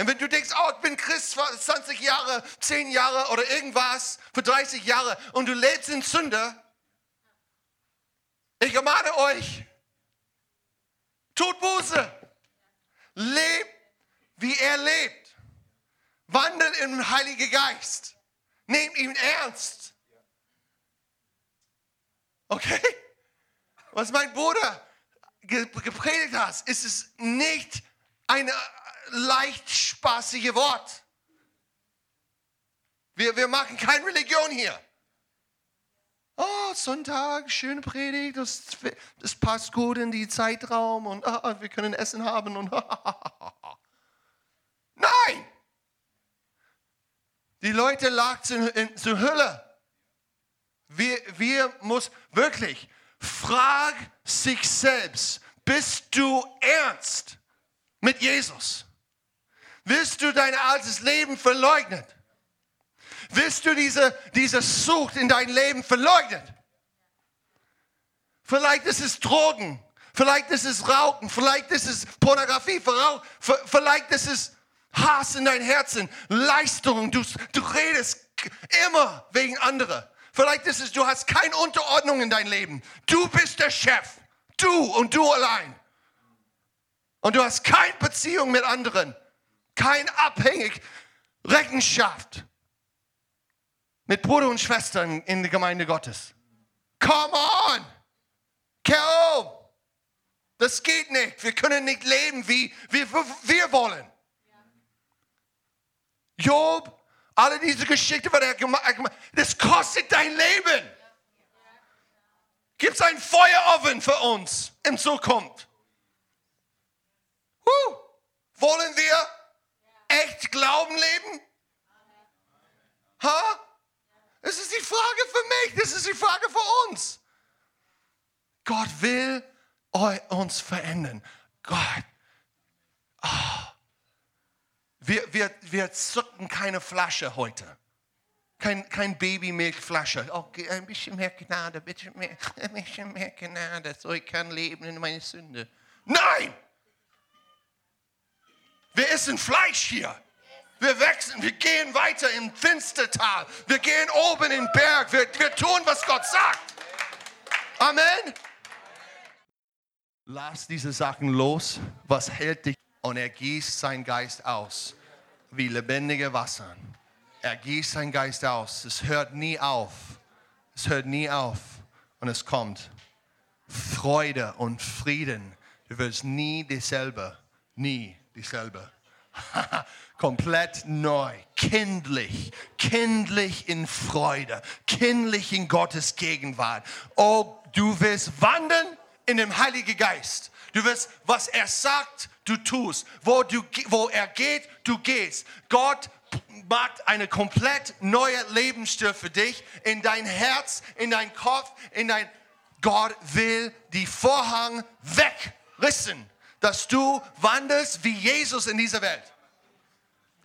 Und wenn du denkst, oh, ich bin Christ für 20 Jahre, 10 Jahre oder irgendwas, für 30 Jahre und du lebst in Sünde, ich ermahne euch, tut Buße. Lebt, wie er lebt. Wandelt im Heiligen Geist. Nehmt ihn ernst. Okay? Was mein Bruder gepredigt hat, ist es nicht eine leicht spaßige Wort. Wir, wir machen keine Religion hier. Oh, Sonntag, schöne Predigt, das, das passt gut in die Zeitraum und ah, wir können Essen haben und <laughs> Nein! Die Leute lagen in, zur Hölle. Wir, wir muss wirklich, frag sich selbst, bist du ernst mit Jesus? Willst du dein altes Leben verleugnen? Willst du diese, diese Sucht in dein Leben verleugnen? Vielleicht ist es Drogen, vielleicht ist es Rauchen, vielleicht ist es Pornografie, vielleicht ist es Hass in dein Herzen, Leistung, du, du redest immer wegen anderen. Vielleicht ist es, du hast keine Unterordnung in dein Leben. Du bist der Chef, du und du allein. Und du hast keine Beziehung mit anderen kein abhängig Rechenschaft mit Bruder und Schwestern in der Gemeinde Gottes. Come on! Kehr um! Das geht nicht. Wir können nicht leben, wie, wie wir wollen. Job, alle diese hat, das kostet dein Leben. Gibt es einen Feuerofen für uns in Zukunft? Huh. Wollen wir echt Glauben leben? Ha? Das ist die Frage für mich, das ist die Frage für uns. Gott will uns verändern. Gott. Oh. Wir, wir, wir zücken keine Flasche heute. Kein, kein Babymilchflasche. Okay, ein bisschen mehr Gnade, bitte mehr, <laughs> ein bisschen mehr Gnade, so ich kann leben in meine Sünde. Nein! Wir essen Fleisch hier. Wir wachsen, wir gehen weiter im Finstertal. Wir gehen oben in den Berg. Wir, wir tun, was Gott sagt. Amen. Lass diese Sachen los. Was hält dich? Und er gießt seinen Geist aus, wie lebendige Wasser. Er gießt seinen Geist aus. Es hört nie auf. Es hört nie auf. Und es kommt Freude und Frieden. Du wirst nie dieselbe. Nie dieselbe. <laughs> Komplett neu, kindlich, kindlich in Freude, kindlich in Gottes Gegenwart. Oh, du wirst wandeln in dem Heiligen Geist. Du wirst, was er sagt, du tust. Wo, du, wo er geht, du gehst. Gott macht eine komplett neue Lebensstil für dich, in dein Herz, in dein Kopf, in dein... Gott will die Vorhang wegrissen dass du wandelst wie Jesus in dieser Welt.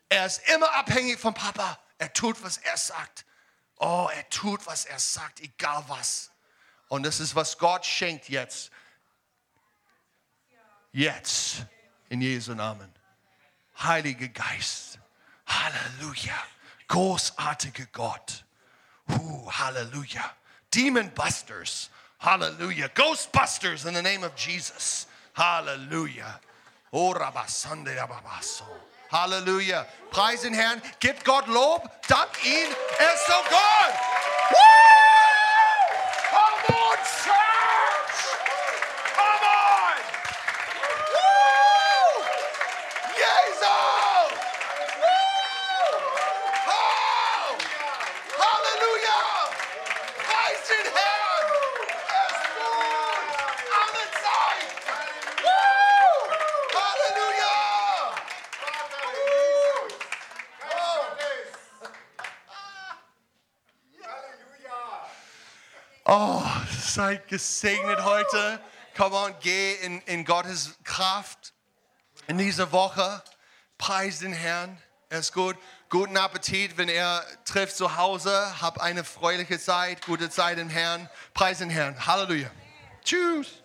Er ist immer abhängig vom Papa. Er tut, was er sagt. Oh, er tut, was er sagt, egal was. Und das ist, was Gott schenkt jetzt. Jetzt. In Jesu Namen. Heiliger Geist. Halleluja. Großartiger Gott. Uh, Halleluja. Demon Busters. Hallelujah. Ghostbusters in the name of Jesus. Hallelujah. Oh. Halleluja. Preis den Herrn. Gib Gott Lob. Dank ihn. Er ist so gut. Woo! Come on, church. Come on. Woo! Jesus. Woo! Oh! Halleluja. Preis den Herrn. Er ist gut. Alle Zeit. Woo! Halleluja. Oh, seid gesegnet heute. Come on, geh in, in Gottes Kraft in dieser Woche. Preis den Herrn. Er ist gut. Guten Appetit, wenn er trifft zu Hause. Hab eine fröhliche Zeit, gute Zeit im Herrn. Preis den Herrn. Halleluja. Tschüss.